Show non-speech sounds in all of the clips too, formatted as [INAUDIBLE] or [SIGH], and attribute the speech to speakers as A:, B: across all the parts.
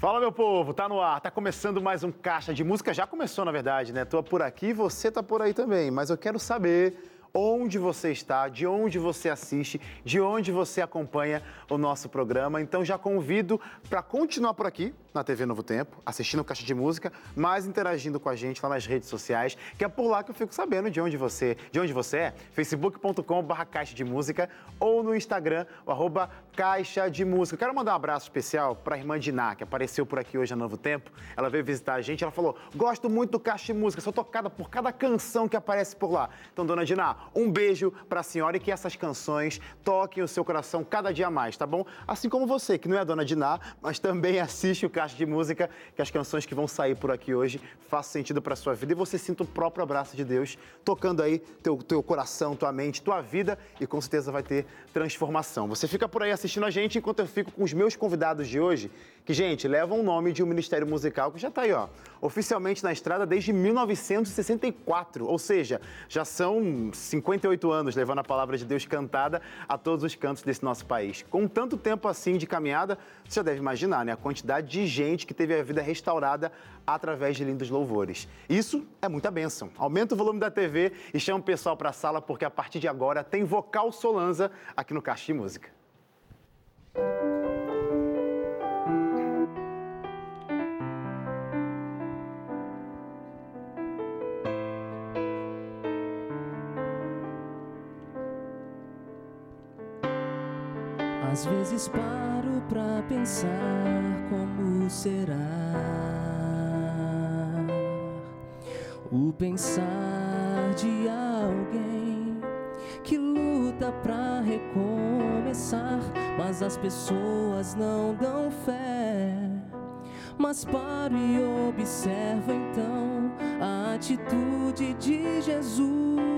A: Fala, meu povo, tá no ar, tá começando mais um Caixa de Música. Já começou, na verdade, né? Tô por aqui, você tá por aí também, mas eu quero saber onde você está, de onde você assiste, de onde você acompanha o nosso programa. Então já convido para continuar por aqui na TV Novo Tempo, assistindo Caixa de Música, mas interagindo com a gente lá nas redes sociais, que é por lá que eu fico sabendo de onde você, de onde você é, facebook.com/barra Caixa de Música ou no Instagram, o arroba Caixa de Música. Quero mandar um abraço especial para a irmã Diná, que apareceu por aqui hoje na Novo Tempo. Ela veio visitar a gente, ela falou: "Gosto muito do Caixa de Música, sou tocada por cada canção que aparece por lá". Então, dona Diná, um beijo para a senhora e que essas canções toquem o seu coração cada dia mais, tá bom? Assim como você, que não é dona Diná, mas também assiste o Caixa de Música, que as canções que vão sair por aqui hoje façam sentido para sua vida e você sinta o próprio abraço de Deus tocando aí teu, teu coração, tua mente, tua vida e com certeza vai ter transformação. Você fica por aí assistindo a gente enquanto eu fico com os meus convidados de hoje, que, gente, levam o nome de um ministério musical que já está aí, ó, oficialmente na estrada desde 1964, ou seja, já são 58 anos levando a palavra de Deus cantada a todos os cantos desse nosso país. Com tanto tempo assim de caminhada, você já deve imaginar, né, a quantidade de gente que teve a vida restaurada através de lindos louvores. Isso é muita bênção. Aumenta o volume da TV e chama o pessoal para a sala, porque a partir de agora tem Vocal Solanza aqui no Caixa de Música.
B: Às vezes paro pra pensar como será o pensar de alguém que luta pra recomeçar, mas as pessoas não dão fé. Mas paro e observo então a atitude de Jesus.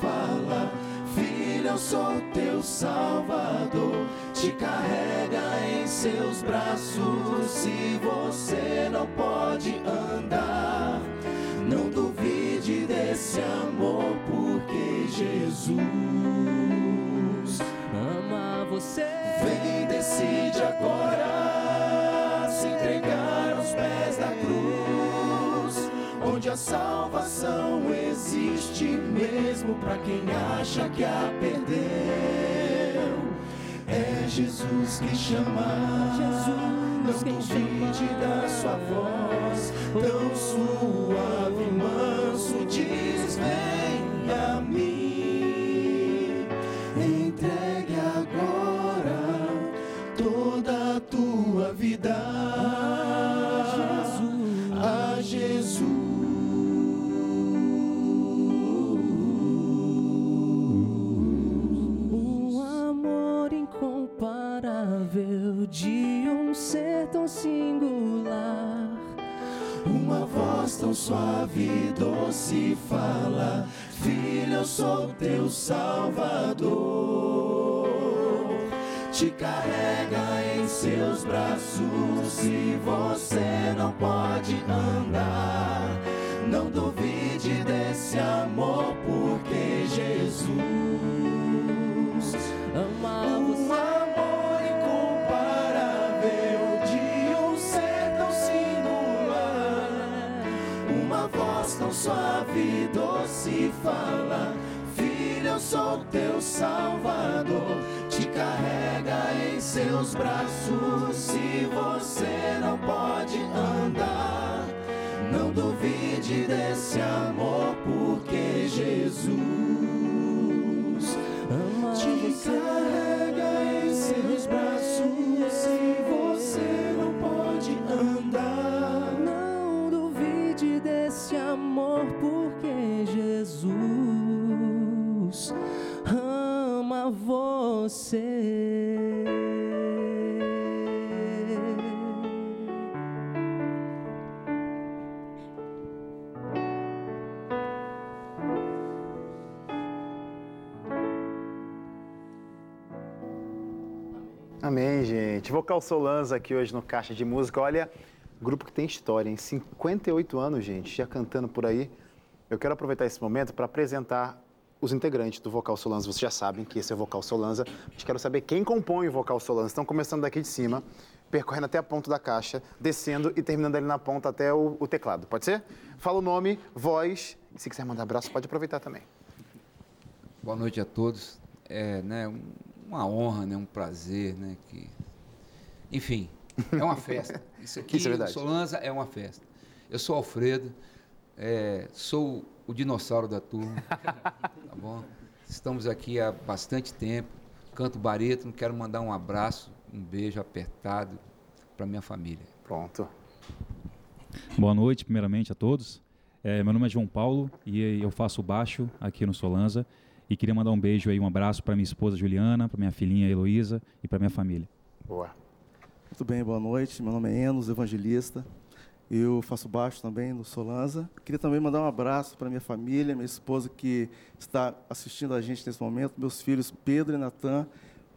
C: Fala: Filho, eu sou teu Salvador. Te carrega em seus braços e você não pode andar. Não duvide desse amor, porque Jesus
B: Ama você.
C: Vem, decide agora se entregar aos pés da cruz, onde a salvação existe mesmo para quem acha que a perdeu. É Jesus que chama,
B: Jesus
C: não duvide da sua voz, tão suave e manso diz: Vem a mim. Entregue agora toda a tua vida
B: de um ser tão singular.
C: Uma voz tão suave e doce fala: Filho, eu sou teu Salvador. Te carrega em seus braços e você não pode andar. Não duvide desse amor, porque Jesus fala: Filho, eu sou teu Salvador. Te carrega em seus braços. Se você não pode andar, não duvide desse amor, porque Jesus
B: Ama
C: te
B: você.
C: carrega em seus braços. Se você não pode andar.
B: Não duvide desse amor, porque Jesus ama você.
A: Amém, gente. Vocal Solanza aqui hoje no Caixa de Música. Olha, grupo que tem história, em 58 anos, gente, já cantando por aí. Eu quero aproveitar esse momento para apresentar os integrantes do Vocal Solanza. Vocês já sabem que esse é o Vocal Solanza, mas quero saber quem compõe o Vocal Solanza. Estão começando daqui de cima, percorrendo até a ponta da caixa, descendo e terminando ali na ponta até o, o teclado. Pode ser? Fala o nome, voz. E se quiser mandar abraço, pode aproveitar também.
D: Boa noite a todos. É né, um- uma honra, né, um prazer, né, que... Enfim, é uma festa. [LAUGHS] Isso aqui,
A: Isso é verdade.
D: Solanza, é uma festa. Eu sou Alfredo, é, sou o dinossauro da turma, [LAUGHS] tá bom? Estamos aqui há bastante tempo, canto barítono, quero mandar um abraço, um beijo apertado para minha família.
A: Pronto.
E: Boa noite, primeiramente a todos. É, meu nome é João Paulo e eu faço baixo aqui no Solanza. E queria mandar um beijo aí, um abraço para minha esposa Juliana, para minha filhinha Heloísa e para minha família.
A: Boa.
F: Tudo bem, boa noite. Meu nome é Enos, evangelista. Eu faço baixo também no Solanza. Queria também mandar um abraço para minha família, minha esposa que está assistindo a gente nesse momento, meus filhos Pedro e Natan.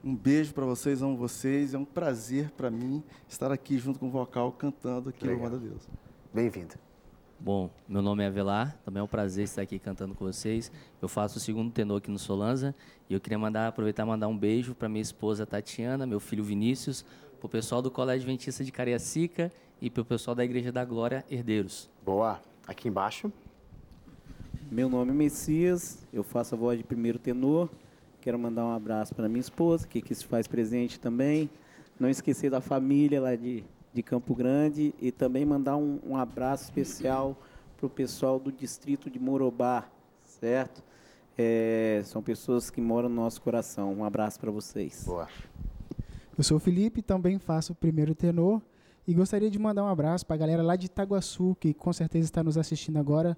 F: Um beijo para vocês, amo vocês. É um prazer para mim estar aqui junto com o vocal cantando aqui
A: Legal.
F: louvando a Deus.
A: Bem-vindo.
G: Bom, meu nome é Avelar, também é um prazer estar aqui cantando com vocês. Eu faço o segundo tenor aqui no Solanza e eu queria mandar, aproveitar e mandar um beijo para minha esposa Tatiana, meu filho Vinícius, para o pessoal do Colégio Adventista de Cariacica e para o pessoal da Igreja da Glória Herdeiros.
A: Boa. Aqui embaixo.
H: Meu nome é Messias, eu faço a voz de primeiro tenor. Quero mandar um abraço para minha esposa, que, que se faz presente também. Não esquecer da família lá de, de Campo Grande e também mandar um, um abraço especial para o pessoal do distrito de Morobá, certo? É, são pessoas que moram no nosso coração. Um abraço para vocês.
A: Boa.
I: Eu sou o Felipe, também faço o primeiro tenor e gostaria de mandar um abraço para a galera lá de Itaguaçu, que com certeza está nos assistindo agora.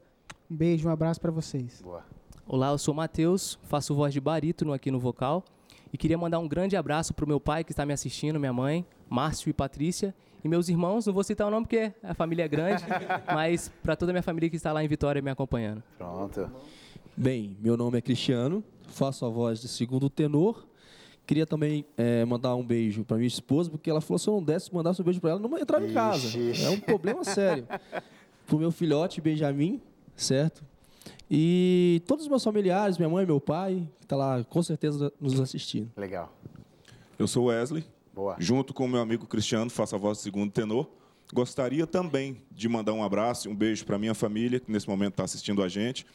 I: Um beijo, um abraço para vocês.
A: Boa.
B: Olá, eu sou o Matheus, faço voz de barítono aqui no vocal e queria mandar um grande abraço pro meu pai que está me assistindo, minha mãe, Márcio e Patrícia, e meus irmãos, não vou citar o nome porque a família é grande, [LAUGHS] mas para toda a minha família que está lá em Vitória me acompanhando.
A: Pronto.
J: Bem, meu nome é Cristiano, faço a voz de segundo tenor. Queria também eh, mandar um beijo para minha esposa, porque ela falou se eu não desse, mandasse um beijo para ela, não entrava em casa.
A: Ixi.
J: É um problema sério. [LAUGHS] Pro meu filhote, Benjamin, certo? E todos os meus familiares, minha mãe, meu pai, que tá lá com certeza nos assistindo.
A: Legal.
K: Eu sou Wesley,
A: Boa.
K: junto com o meu amigo Cristiano, faço a voz de segundo tenor. Gostaria também de mandar um abraço e um beijo para minha família, que nesse momento está assistindo a gente,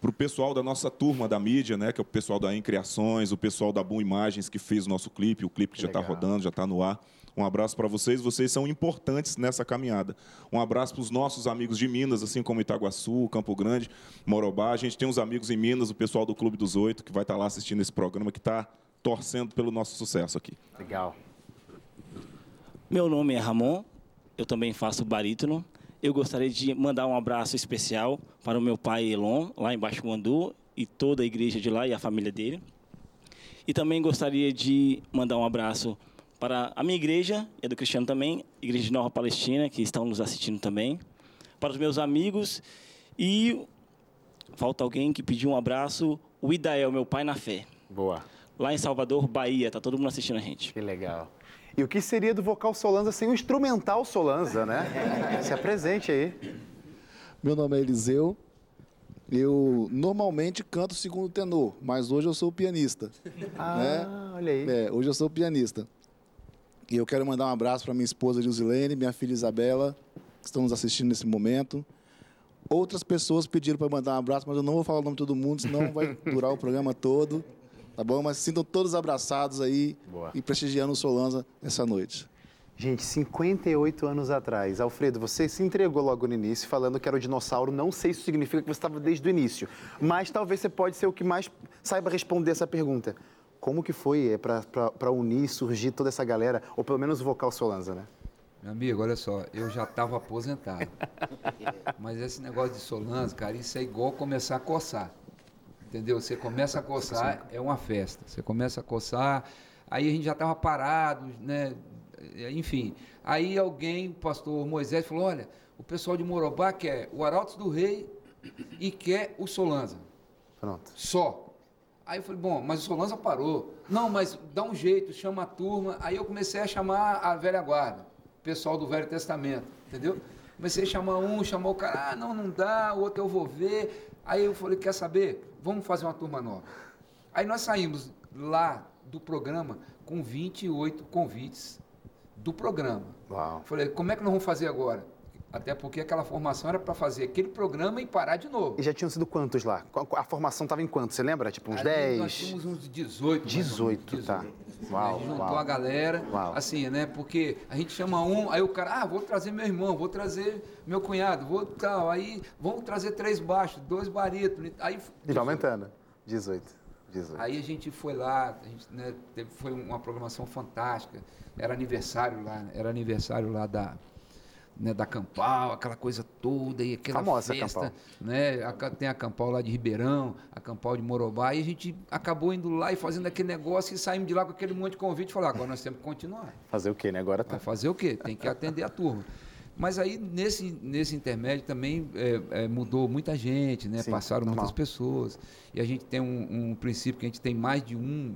K: para o pessoal da nossa turma da mídia, né, que é o pessoal da Em Criações, o pessoal da Boom Imagens que fez o nosso clipe, o clipe que já está rodando, já está no ar. Um abraço para vocês, vocês são importantes nessa caminhada. Um abraço para os nossos amigos de Minas, assim como Itaguaçu, Campo Grande, Morobá. A gente tem uns amigos em Minas, o pessoal do Clube dos Oito, que vai estar lá assistindo esse programa, que está torcendo pelo nosso sucesso aqui.
A: Legal.
L: Meu nome é Ramon, eu também faço barítono. Eu gostaria de mandar um abraço especial para o meu pai Elon, lá em Baixo Guandu, e toda a igreja de lá e a família dele. E também gostaria de mandar um abraço para a minha igreja, e a do Cristiano também, Igreja de Nova Palestina, que estão nos assistindo também. Para os meus amigos e falta alguém que pediu um abraço, o Idael, meu pai na fé.
A: Boa.
L: Lá em Salvador, Bahia, tá todo mundo assistindo a gente.
A: Que legal. E o que seria do vocal Solanza sem o instrumental Solanza, né? [LAUGHS] Se apresente aí.
M: Meu nome é Eliseu, Eu normalmente canto segundo tenor, mas hoje eu sou pianista.
A: Ah,
M: né?
A: olha aí.
M: É, hoje eu sou pianista. E eu quero mandar um abraço para minha esposa Gilzilene, minha filha Isabela, que estão nos assistindo nesse momento. Outras pessoas pediram para mandar um abraço, mas eu não vou falar o nome de todo mundo, senão vai durar o programa todo. Tá bom? Mas sintam todos abraçados aí
A: Boa.
M: e prestigiando o Solanza essa noite.
A: Gente, 58 anos atrás. Alfredo, você se entregou logo no início falando que era o dinossauro. Não sei se isso significa que você estava desde o início, mas talvez você pode ser o que mais saiba responder essa pergunta. Como que foi para unir, surgir toda essa galera, ou pelo menos o vocal Solanza, né?
D: Meu amigo, olha só, eu já estava aposentado. [LAUGHS] Mas esse negócio de Solanza, cara, isso é igual começar a coçar. Entendeu? Você começa a coçar, é uma festa. Você começa a coçar, aí a gente já estava parado, né? Enfim. Aí alguém, o pastor Moisés, falou: olha, o pessoal de Morobá quer o Arautos do Rei e quer o Solanza.
A: Pronto.
D: Só. Aí eu falei, bom, mas o Solanza parou. Não, mas dá um jeito, chama a turma. Aí eu comecei a chamar a velha guarda, o pessoal do Velho Testamento, entendeu? Comecei a chamar um, chamou o cara, ah, não, não dá, o outro eu vou ver. Aí eu falei, quer saber? Vamos fazer uma turma nova. Aí nós saímos lá do programa com 28 convites do programa.
A: Uau.
D: Falei, como é que nós vamos fazer agora? Até porque aquela formação era para fazer aquele programa e parar de novo.
A: E já tinham sido quantos lá? A formação estava em quantos? Você lembra? Tipo, uns
D: Ali
A: 10?
D: Nós tínhamos uns 18.
A: 18, tá. Uau,
D: a gente juntou
A: uau.
D: a galera,
A: Uau.
D: assim, né? Porque a gente chama um, aí o cara, ah, vou trazer meu irmão, vou trazer meu cunhado, vou tal, aí vamos trazer três baixos, dois barítonos, aí
A: E vai aumentando. 18. 18.
D: Aí a gente foi lá, a gente, né, teve- foi uma programação fantástica. Era aniversário lá, era aniversário lá da, né, da Campal, aquela coisa toda e aquela
A: Famosa
D: festa,
A: Campal.
D: né? A tem a Campal lá de Ribeirão, a Campal de Morobá, e a gente acabou indo lá e fazendo aquele negócio e saímos de lá com aquele monte de convite e falou, agora nós temos que continuar.
A: Fazer o quê, né? Agora tá.
D: Vai fazer o quê? Tem que atender a turma. Mas aí, nesse, nesse intermédio, também é, é, mudou muita gente, né?
A: Sim,
D: Passaram
A: normal.
D: muitas pessoas. E a gente tem um, um princípio que a gente tem mais de um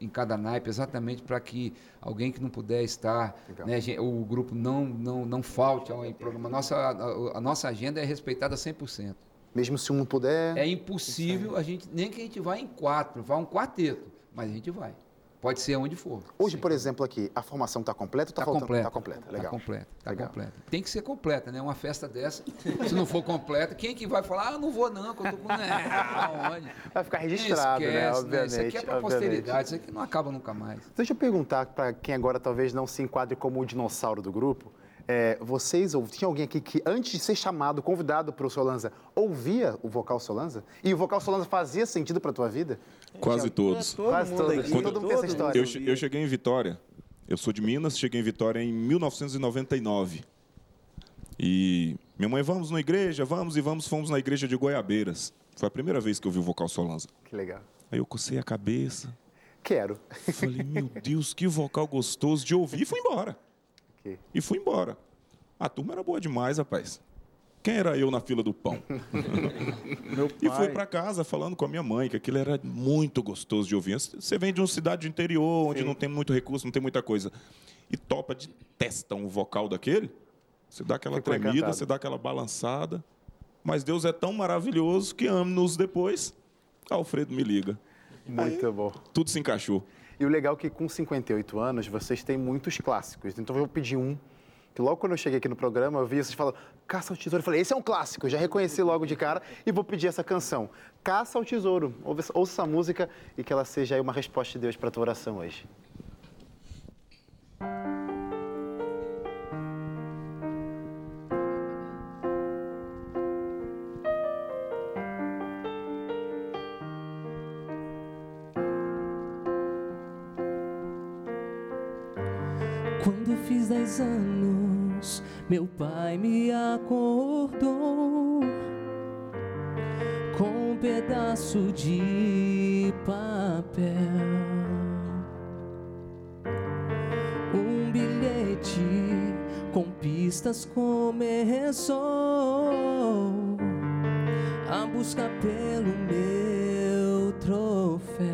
D: em cada naipe, exatamente para que alguém que não puder estar, né, o grupo não, não, não falte ao programa. Nossa, a, a nossa agenda é respeitada 100%.
A: Mesmo se um não puder.
D: É impossível, a gente, nem que a gente vá em quatro, vá um quarteto, mas a gente vai. Pode ser onde for.
A: Hoje, por exemplo, aqui, a formação está completa ou está
D: Tá
A: faltando?
D: completa.
A: Tá completa, legal.
D: Tá completa, tá. Tem que ser completa, né? Uma festa dessa, se não for completa, quem que vai falar, ah, não vou não, que eu tô com... Não, onde?
A: Vai ficar registrado, né?
D: Esquece,
A: Obviamente.
D: Isso aqui é para posteridade, isso aqui não acaba nunca mais.
A: Deixa eu perguntar para quem agora talvez não se enquadre como o dinossauro do grupo. É, vocês, ou tinha alguém aqui que antes de ser chamado, convidado para o Solanza, ouvia o vocal Solanza? E o vocal Solanza fazia sentido para tua vida?
K: Quase todos.
A: Quase todos. Todo mundo tem essa história.
K: Eu, eu cheguei em Vitória. Eu sou de Minas, cheguei em Vitória em 1999. E minha mãe, vamos na igreja, vamos e vamos, fomos na igreja de Goiabeiras. Foi a primeira vez que eu vi o vocal Solanza.
A: Que legal.
K: Aí eu cocei a cabeça.
A: Quero.
K: Falei, meu Deus, que vocal gostoso de ouvir. E fui embora.
A: Ok.
K: E fui embora. A turma era boa demais, rapaz. Quem era eu na fila do pão? [LAUGHS] E fui para casa falando com a minha mãe que aquilo era muito gostoso de ouvir. Você vem de uma cidade do interior, onde não tem muito recurso, não tem muita coisa, e topa de testa um vocal daquele, você dá aquela
A: Ficou
K: tremida,
A: encantado.
K: você dá aquela balançada. Mas Deus é tão maravilhoso que anos depois, Alfredo me liga.
A: Muito bom.
K: Tudo se encaixou.
A: E o legal é que com 58 anos vocês têm muitos clássicos. Então eu vou pedir um. Que logo quando eu cheguei aqui no programa, eu vi vocês falando Caça ao Tesouro. Eu falei, esse é um clássico, já reconheci logo de cara e vou pedir essa canção. Caça ao Tesouro. Ouça, ouça essa música e que ela seja aí uma resposta de Deus para a tua oração hoje.
C: Quando fiz dez anos, meu pai me acordou com um pedaço de papel, um bilhete com pistas começou a busca pelo meu troféu.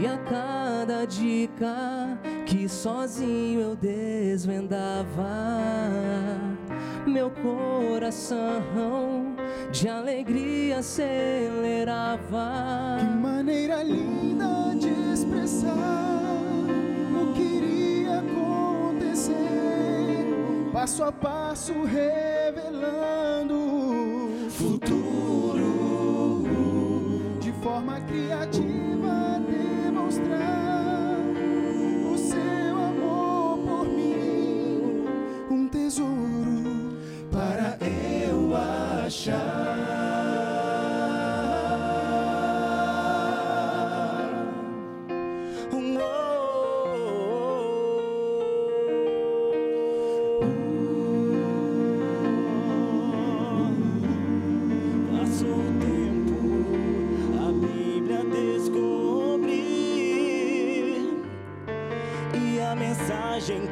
B: E a cada dica que sozinho eu desvendava, meu coração de alegria acelerava.
C: Que maneira linda de expressar o que iria acontecer, passo a passo revelando futuro, de forma criativa demonstrar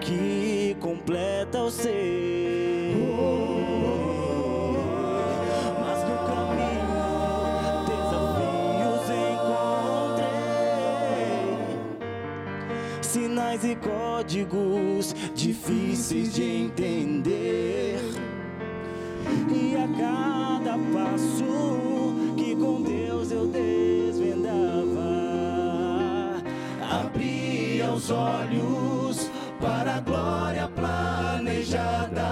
C: que completa o ser. Mas códigos difíceis de entender. E a cada passo que com Deus eu desvendava, abria os olhos para a glória planejada.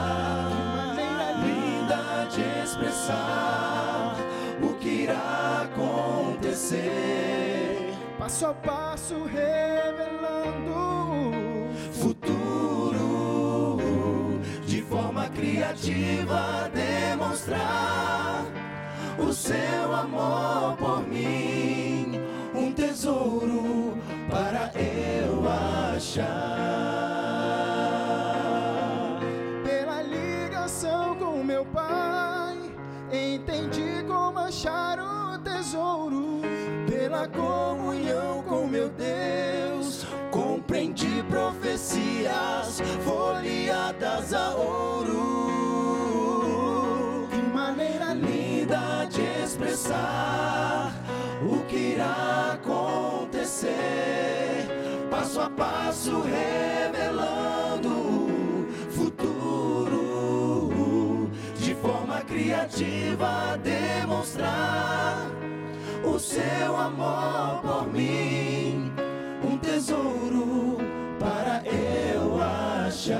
C: Linda de expressar o que irá acontecer. Passo a passo revelando criativa demonstrar o seu amor por mim, um tesouro para eu achar. Pela ligação com meu pai, entendi como achar o tesouro. Pela comunhão passo revelando o futuro, de forma criativa demonstrar o seu amor por mim, um tesouro para eu achar.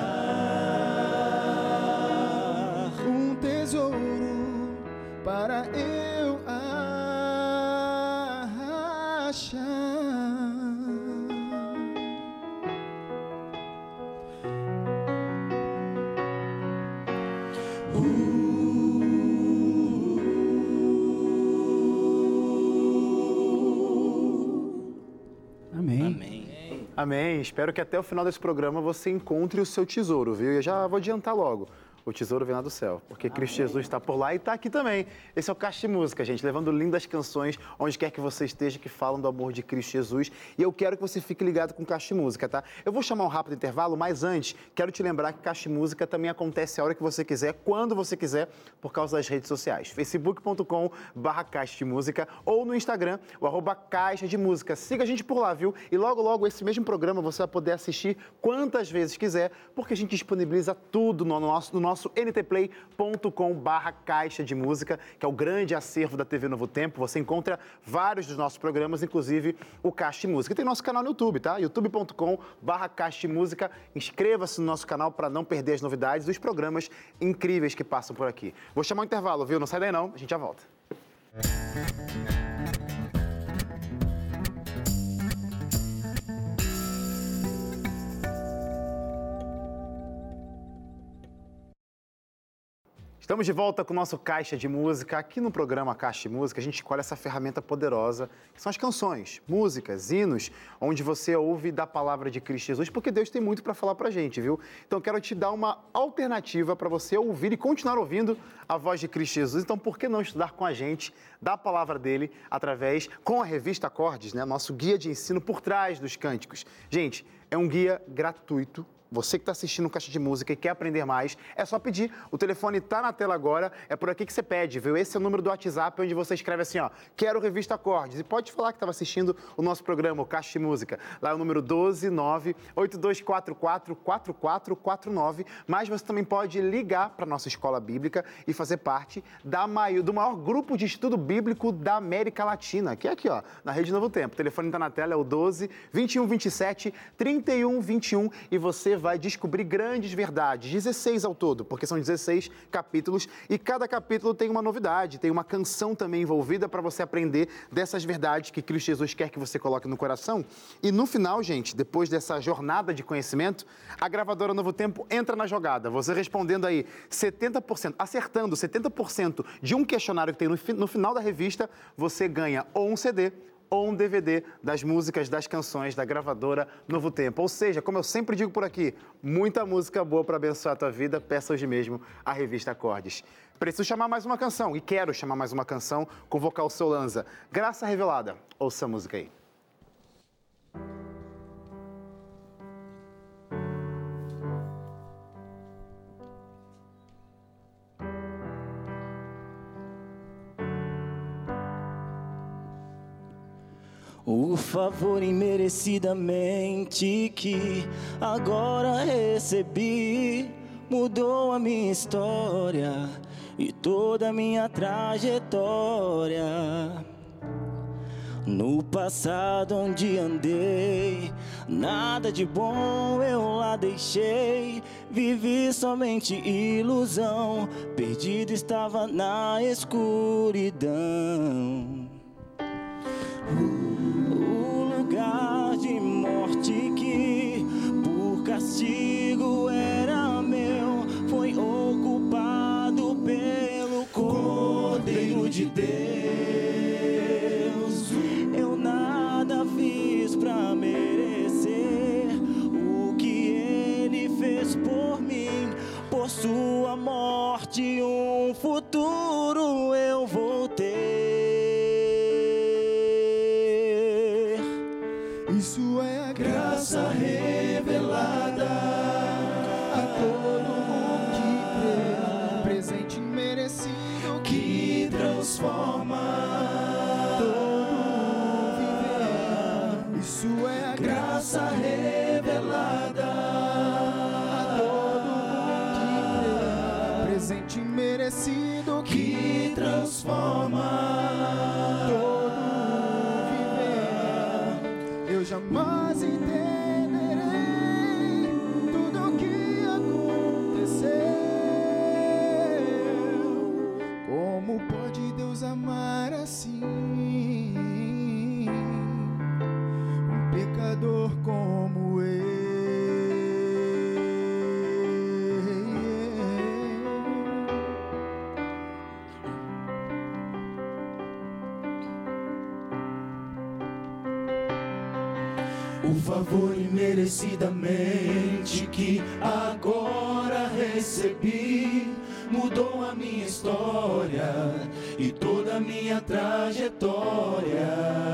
C: Um tesouro para eu
I: Amém.
A: Espero que até o final desse programa você encontre o seu tesouro, viu? E já vou adiantar logo. O tesouro vem lá do céu, porque Cristo Jesus está por lá e está aqui também. Esse é o Caixa de Música, gente, levando lindas canções onde quer que você esteja que falam do amor de Cristo Jesus. E eu quero que você fique ligado com o Caixa de Música, tá? Eu vou chamar um rápido intervalo, mas antes, quero te lembrar que Caixa de Música também acontece a hora que você quiser, quando você quiser, por causa das redes sociais. facebook.com barra Caixa de Música ou no Instagram, o arroba Caixa de Música. Siga a gente por lá, viu? E logo, logo, esse mesmo programa você vai poder assistir quantas vezes quiser, porque a gente disponibiliza tudo no nosso, no nosso ntplay.com barra Caixa de Música, que é o grande acervo da TV Novo Tempo. Você encontra vários dos nossos programas, inclusive o Caixa de Música. E tem nosso canal no YouTube, tá? youtube.com barra Caixa de Música. Inscreva-se no nosso canal para não perder as novidades dos programas incríveis que passam por aqui. Vou chamar o intervalo, viu? Não sai daí não, a gente já volta. Estamos de volta com o nosso Caixa de Música. Aqui no programa Caixa de Música, a gente escolhe essa ferramenta poderosa, que são as canções, músicas, hinos, onde você ouve da palavra de Cristo Jesus, porque Deus tem muito para falar para a gente, viu? Então, quero te dar uma alternativa para você ouvir e continuar ouvindo a voz de Cristo Jesus. Então, por que não estudar com a gente da palavra dele através, com a revista Acordes, né? Nosso guia de ensino por trás dos cânticos. Gente, é um guia gratuito Você que está assistindo o Caixa de Música e quer aprender mais, é só pedir. O telefone está na tela agora, é por aqui que você pede, viu? Esse é o número do WhatsApp onde você escreve assim, ó, quero revista Acordes. E pode falar que estava assistindo o nosso programa, o Caixa de Música. Lá é o número 12982444449. Mas você também pode ligar para nossa escola bíblica e fazer parte da maior, do maior grupo de estudo bíblico da América Latina, que é aqui, ó, na Rede Novo Tempo. O telefone está na tela, é o 12 21 27 31 21 e você vai descobrir grandes verdades, 16 ao todo, porque são 16 capítulos e cada capítulo tem uma novidade, tem uma canção também envolvida para você aprender dessas verdades que Cristo Jesus quer que você coloque no coração. E no final, gente, depois dessa jornada de conhecimento, a gravadora Novo Tempo entra na jogada. Você respondendo aí 70%, acertando 70% de um questionário que tem no, no final da revista, você ganha ou um CD ou um DVD das músicas, das canções da gravadora Novo Tempo. Ou seja, como eu sempre digo por aqui, muita música boa para abençoar a tua vida, peça hoje mesmo a revista Acordes. Preciso chamar mais uma canção, e quero chamar mais uma canção com vocal Solanza. Graça Revelada. Ouça a música aí.
L: Favor imerecidamente que agora recebi mudou a minha história e toda a minha trajetória. No passado onde andei, nada de bom eu lá deixei. Vivi somente ilusão, perdido estava na escuridão. Por
C: Isso é a graça revelada a todo mundo que crê, presente merecido que transforma todo viver. Isso é a graça revelada a todo mundo que crê, presente merecido que transforma minha história e toda a minha trajetória.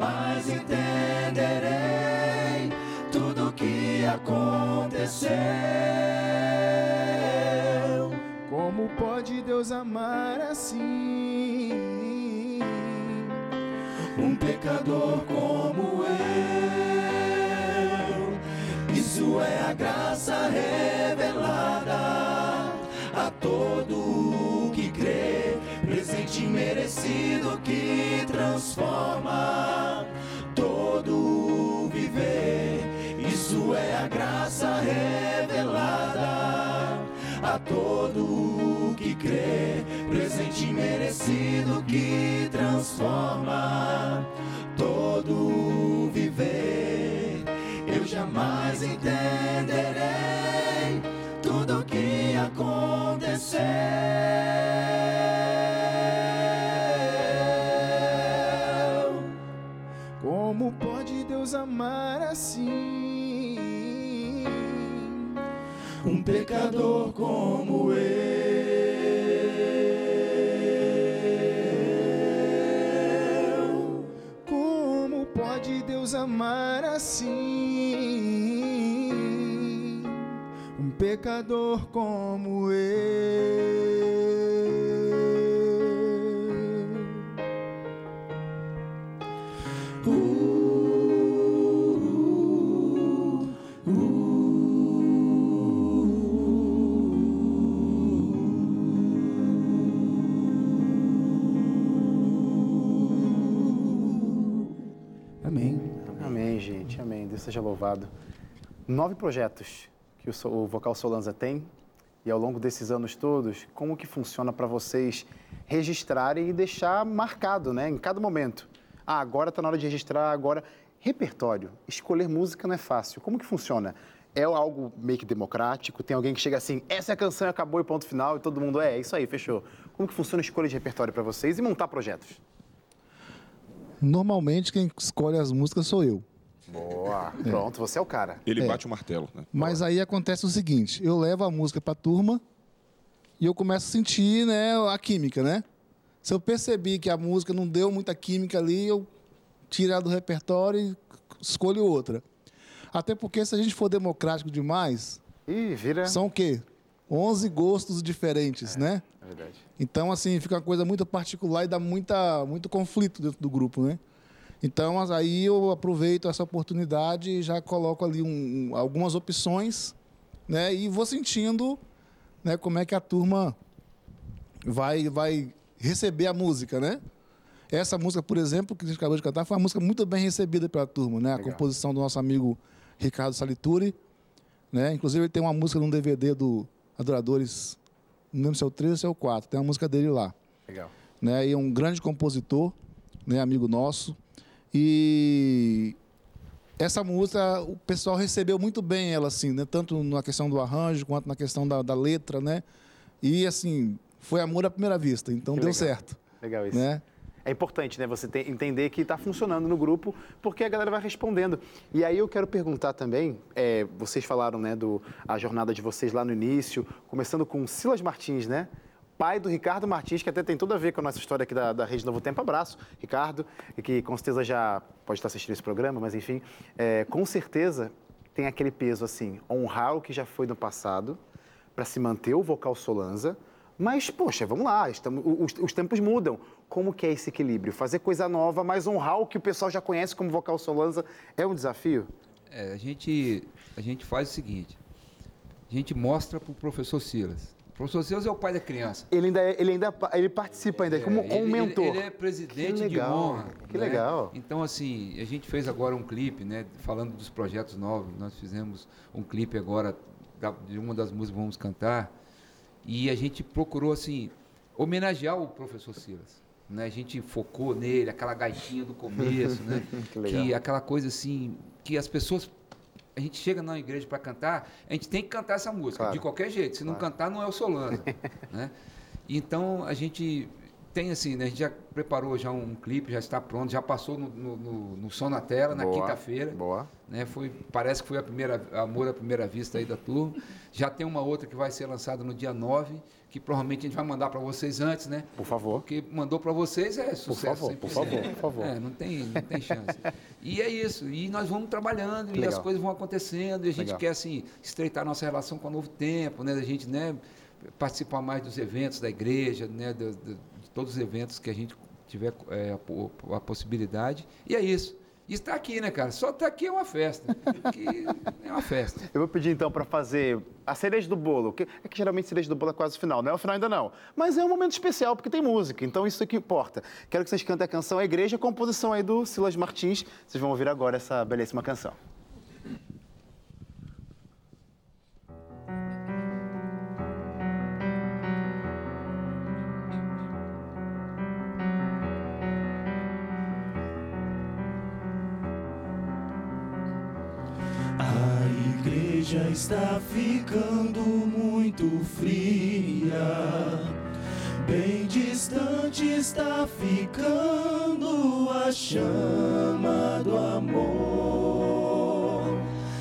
L: Jamais entenderei
C: aconteceu.
I: Como pode Deus amar assim?
C: Um pecador como eu. Isso é a graça revelada a todo que crê, presente merecido que transforma revelada a todo que crê, presente merecido que transforma todo viver. Eu jamais entenderei tudo o que aconteceu.
I: Como pode Deus amar assim?
C: Um pecador como eu.
I: Como pode Deus amar assim? Um pecador como eu.
A: Seja louvado. Nove projetos que o, o Vocal Solanza tem. E ao longo desses anos todos, como que funciona para vocês registrarem e deixar marcado, né? Em cada momento. Ah, agora está na hora de registrar, agora... Repertório. Escolher música não é fácil. Como que funciona? É algo meio que democrático? Tem alguém que chega assim, essa é a canção acabou e ponto final, e todo mundo, é, é isso aí, fechou. Como que funciona a escolha de repertório para vocês e montar projetos?
N: Normalmente quem escolhe as músicas sou eu.
A: Boa. Pronto, você é o cara.
K: Ele
N: É.
K: bate o martelo, né?
N: Mas aí acontece o seguinte, eu levo a música pra turma e eu começo a sentir, né, a química, né? Se eu percebi que a música não deu muita química ali, eu tiro ela do repertório e escolho outra. Até porque se a gente for democrático demais,
A: Ih, vira...
N: são o quê? 11 gostos diferentes, né?
A: É verdade.
N: Então, assim, fica uma coisa muito particular e dá muita, muito conflito dentro do grupo, né? Então, aí eu aproveito essa oportunidade e já coloco ali um- algumas opções, né? E vou sentindo né, como é que a turma vai, vai receber a música, né? Essa música, por exemplo, que a gente acabou de cantar, foi uma música muito bem recebida pela turma, né? A
A: Legal.
N: composição do nosso amigo Ricardo Salituri, né? Inclusive, ele tem uma música num DVD do Adoradores, não lembro se é o 3 ou se é o 4, tem uma música dele lá
A: Legal.
N: né? E é um grande compositor, né? Amigo nosso. E essa música o pessoal recebeu muito bem ela assim, né? Tanto na questão do arranjo quanto na questão da, da letra, né? E assim foi amor à primeira vista, então
A: Que
N: deu
A: legal.
N: certo,
A: Legal isso.
N: né?
A: É importante, né, você entender que está funcionando no grupo, porque a galera vai respondendo. E aí eu quero perguntar também, é, vocês falaram, né, do a jornada de vocês lá no início, começando com Silas Martins, né? Pai do Ricardo Martins, que até tem tudo a ver com a nossa história aqui da, da Rede Novo Tempo. Abraço, Ricardo, e que com certeza já pode estar assistindo esse programa, mas enfim, é, com certeza tem aquele peso assim, honrar o que já foi no passado, para se manter o vocal Solanza, mas, poxa, vamos lá, estamos, os, os tempos mudam. Como que é esse equilíbrio? Fazer coisa nova, mas honrar o que o pessoal já conhece como vocal Solanza é um desafio?
D: É, a, gente, a gente faz o seguinte: a gente mostra para o professor Silas. Professor Silas é o pai da criança.
A: Ele ainda, é- ele ainda ele participa ainda como,
D: É,
A: como
D: ele,
A: mentor.
D: Ele, ele é presidente
A: Que legal,
D: de honra.
A: que
D: né?
A: legal.
D: Então, assim, a gente fez agora um clipe, né? Falando dos projetos novos. Nós fizemos um clipe agora de uma das músicas que vamos cantar. E a gente procurou, assim, homenagear o professor Silas. Né? A gente focou nele, aquela gaitinha do começo, né? [LAUGHS]
A: Que legal.
D: aquela coisa assim, que as pessoas. A gente chega na igreja para cantar, a gente tem que cantar essa música,
A: Claro.
D: de qualquer jeito. Se não
A: Claro.
D: cantar, não é o Solanza. [LAUGHS] né? Então a gente tem assim, né? A gente já preparou já um clipe, já está pronto, já passou no, no, no, no Som na Tela, na quinta-feira.
A: Boa.
D: Né? Foi, parece que foi a primeira Amor à Primeira Vista aí da turma. Já tem uma outra que vai ser lançada no dia 9, que provavelmente a gente vai mandar para vocês antes, né?
A: Por favor.
D: Porque mandou para vocês é sucesso.
A: favor, por
D: 100%.
A: favor, por favor.
D: É, não tem, não tem chance. E é isso. E nós vamos trabalhando e
A: Legal.
D: as coisas vão acontecendo. E a gente
A: Legal.
D: quer, assim, estreitar nossa relação com o Novo Tempo, né? Da gente, né? Participar mais dos eventos da igreja, né? do- do- de todos os eventos que a gente tiver é, a, a possibilidade. E é isso. Está aqui, né, cara? Só estar aqui é uma festa. Aqui é uma festa.
A: Eu vou pedir então para fazer a cereja do bolo. que- É que geralmente cereja do bolo é quase o final, não é o final ainda não. Mas é um momento especial porque tem música, então isso é que importa. Quero que vocês cantem a canção A Igreja, composição aí do Silas Martins. Vocês vão ouvir agora essa belíssima canção.
C: Igreja está ficando muito fria. Bem distante está ficando a chama do amor.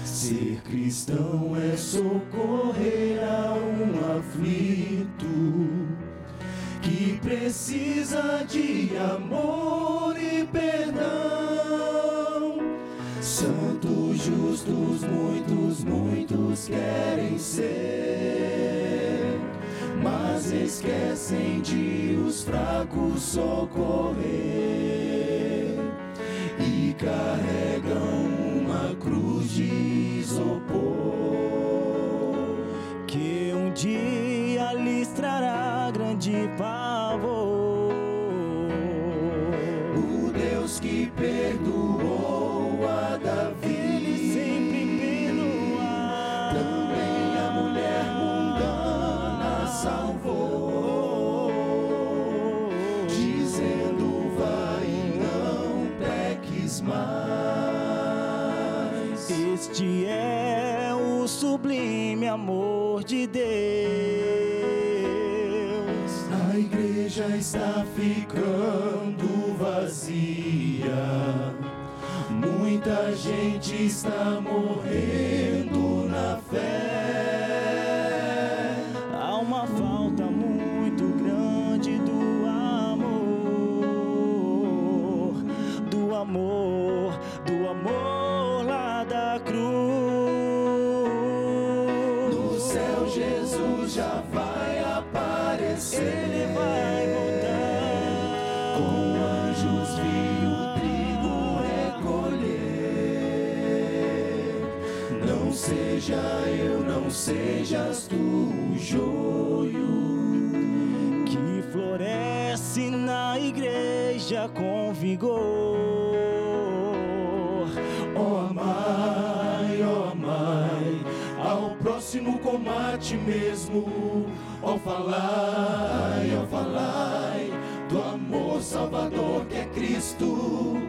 C: Ser cristão é socorrer a um aflito que precisa de amor e perdão. Santos justos, muitos, muitos querem ser, mas esquecem de os fracos socorrer e carregam uma cruz de isopor que um dia lhes trará grande pavor. Deus. A igreja está ficando vazia. Muita gente está morrendo seja eu, não sejas tu o joio que floresce na igreja com vigor. Ó amai, ó amai, ao próximo combate mesmo. Ó falai, ó falai, do amor salvador que é Cristo.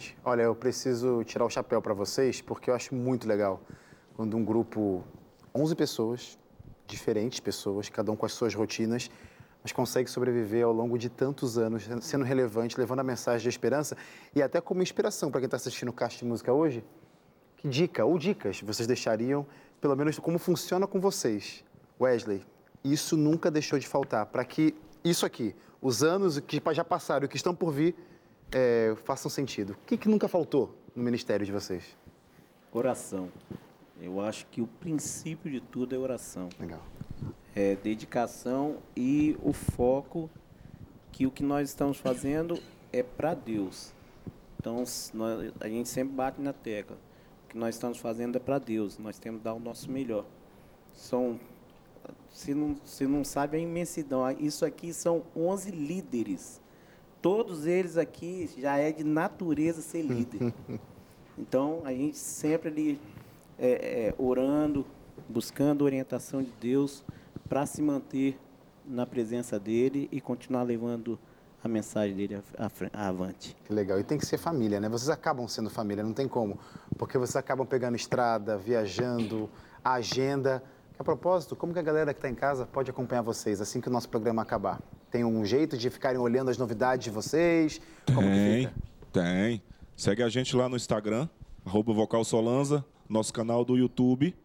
A: Gente. Olha, eu preciso tirar o chapéu para vocês porque eu acho muito legal quando um grupo, 11 pessoas, diferentes pessoas, cada um com as suas rotinas, mas consegue sobreviver ao longo de tantos anos, sendo relevante, levando a mensagem de esperança e até como inspiração para quem está assistindo o Caixa de Música hoje. Que dica ou dicas vocês deixariam, pelo menos como funciona com vocês? Wesley, isso nunca deixou de faltar para que isso aqui, os anos que já passaram e que estão por vir, é, façam sentido. O que, que nunca faltou no ministério de vocês?
H: Oração. Eu acho que o princípio de tudo é oração.
A: Legal.
H: É dedicação e o foco que o que nós estamos fazendo é para Deus. Então, nós- a gente sempre bate na tecla. O que nós estamos fazendo é para Deus. Nós temos que dar o nosso melhor. São você não, você não sabe a imensidão. Isso aqui são 11 líderes. Todos eles aqui já é de natureza ser líder. [LAUGHS] Então, a gente sempre ali é, é, orando, buscando orientação de Deus para se manter na presença dele e continuar levando a mensagem dele avante.
A: Que legal. E tem que ser família, né? Vocês acabam sendo família, não tem como. Porque vocês acabam pegando estrada, viajando, a agenda. A propósito, como que a galera que está em casa pode acompanhar vocês assim que o nosso programa acabar? Tem um jeito de ficarem olhando as novidades de vocês? Como
K: tem, tem. Segue a gente lá no Instagram, arroba Vocal Solanza, nosso canal do YouTube,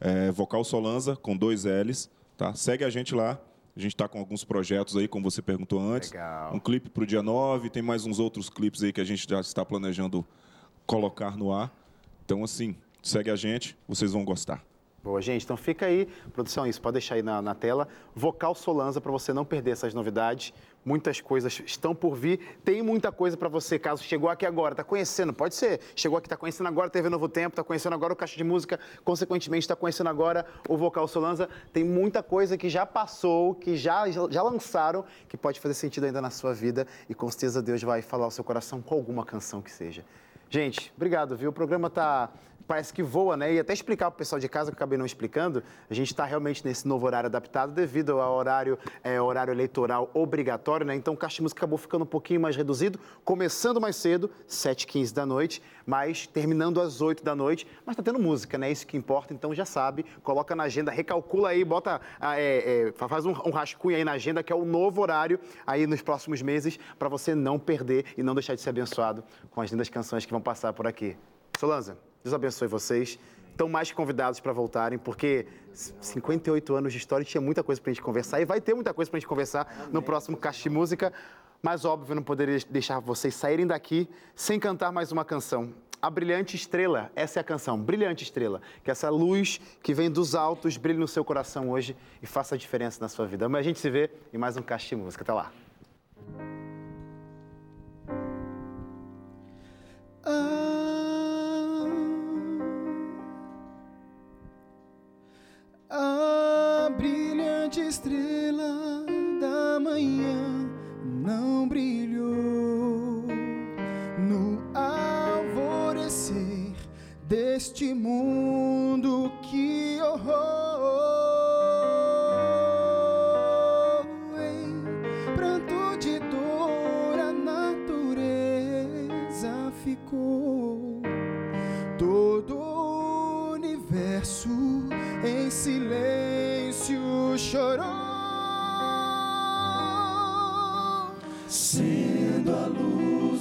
K: é, Vocal Solanza, com dois L's. Tá? Segue a gente lá. A gente está com alguns projetos aí, como você perguntou antes.
A: Legal.
K: Um clipe para o dia 9, tem mais uns outros clipes aí que a gente já está planejando colocar no ar. Então, assim, segue a gente, vocês vão gostar.
A: Boa, gente. Então fica aí, produção, isso pode deixar aí na, na tela. Vocal Solanza, para você não perder essas novidades. Muitas coisas estão por vir. Tem muita coisa para você, caso chegou aqui agora, está conhecendo, pode ser. Chegou aqui, está conhecendo agora TV Novo Tempo, está conhecendo agora o Caixa de Música, consequentemente está conhecendo agora o Vocal Solanza. Tem muita coisa que já passou, que já, já lançaram, que pode fazer sentido ainda na sua vida. E com certeza Deus vai falar ao seu coração com alguma canção que seja. Gente, obrigado, viu? O programa está parece que voa, né? E até explicar para o pessoal de casa, que eu acabei não explicando, a gente está realmente nesse novo horário adaptado devido ao horário, é, horário eleitoral obrigatório, né? Então o Caixa Música acabou ficando um pouquinho mais reduzido, começando mais cedo, 7h15 da noite, mas terminando às 8 da noite. Mas está tendo música, né? Isso que importa, então já sabe, coloca na agenda, recalcula aí, bota, é, é, faz um, um rascunho aí na agenda, que é o novo horário aí nos próximos meses, para você não perder e não deixar de ser abençoado com as lindas canções que vão passar por aqui. Solanza. Deus abençoe vocês. Estão mais que convidados para voltarem, porque 58 anos de história tinha muita coisa para a gente conversar e vai ter muita coisa para a gente conversar Amém. no próximo Caixa de Música. Mas, óbvio, eu não poderia deixar vocês saírem daqui sem cantar mais uma canção. A Brilhante Estrela, essa é a canção, Brilhante Estrela. Que essa luz que vem dos altos brilhe no seu coração hoje e faça a diferença na sua vida. Mas a gente se vê em mais um Caixa de Música. Até lá.
O: Ah. A brilhante estrela da manhã não brilhou no alvorecer deste mundo que horror.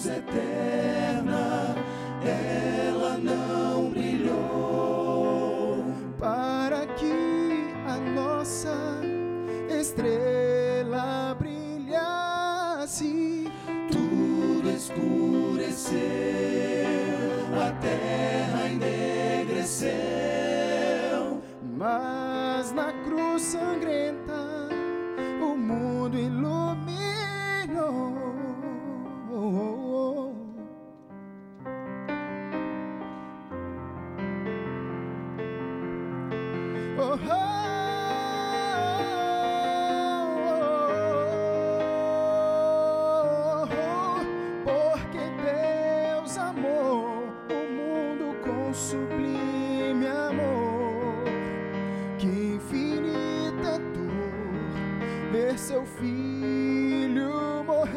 C: Luz eterna,
O: seu filho morrer.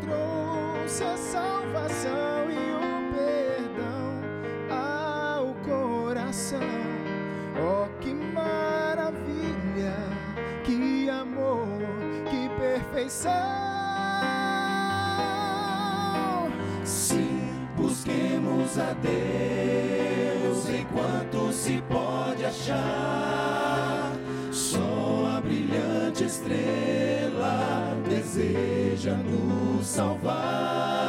O: Trouxe a salvação e o perdão ao coração. Oh, que maravilha, que amor, que perfeição.
C: Sim, busquemos a Deus enquanto se pode achar. Estrela deseja nos salvar.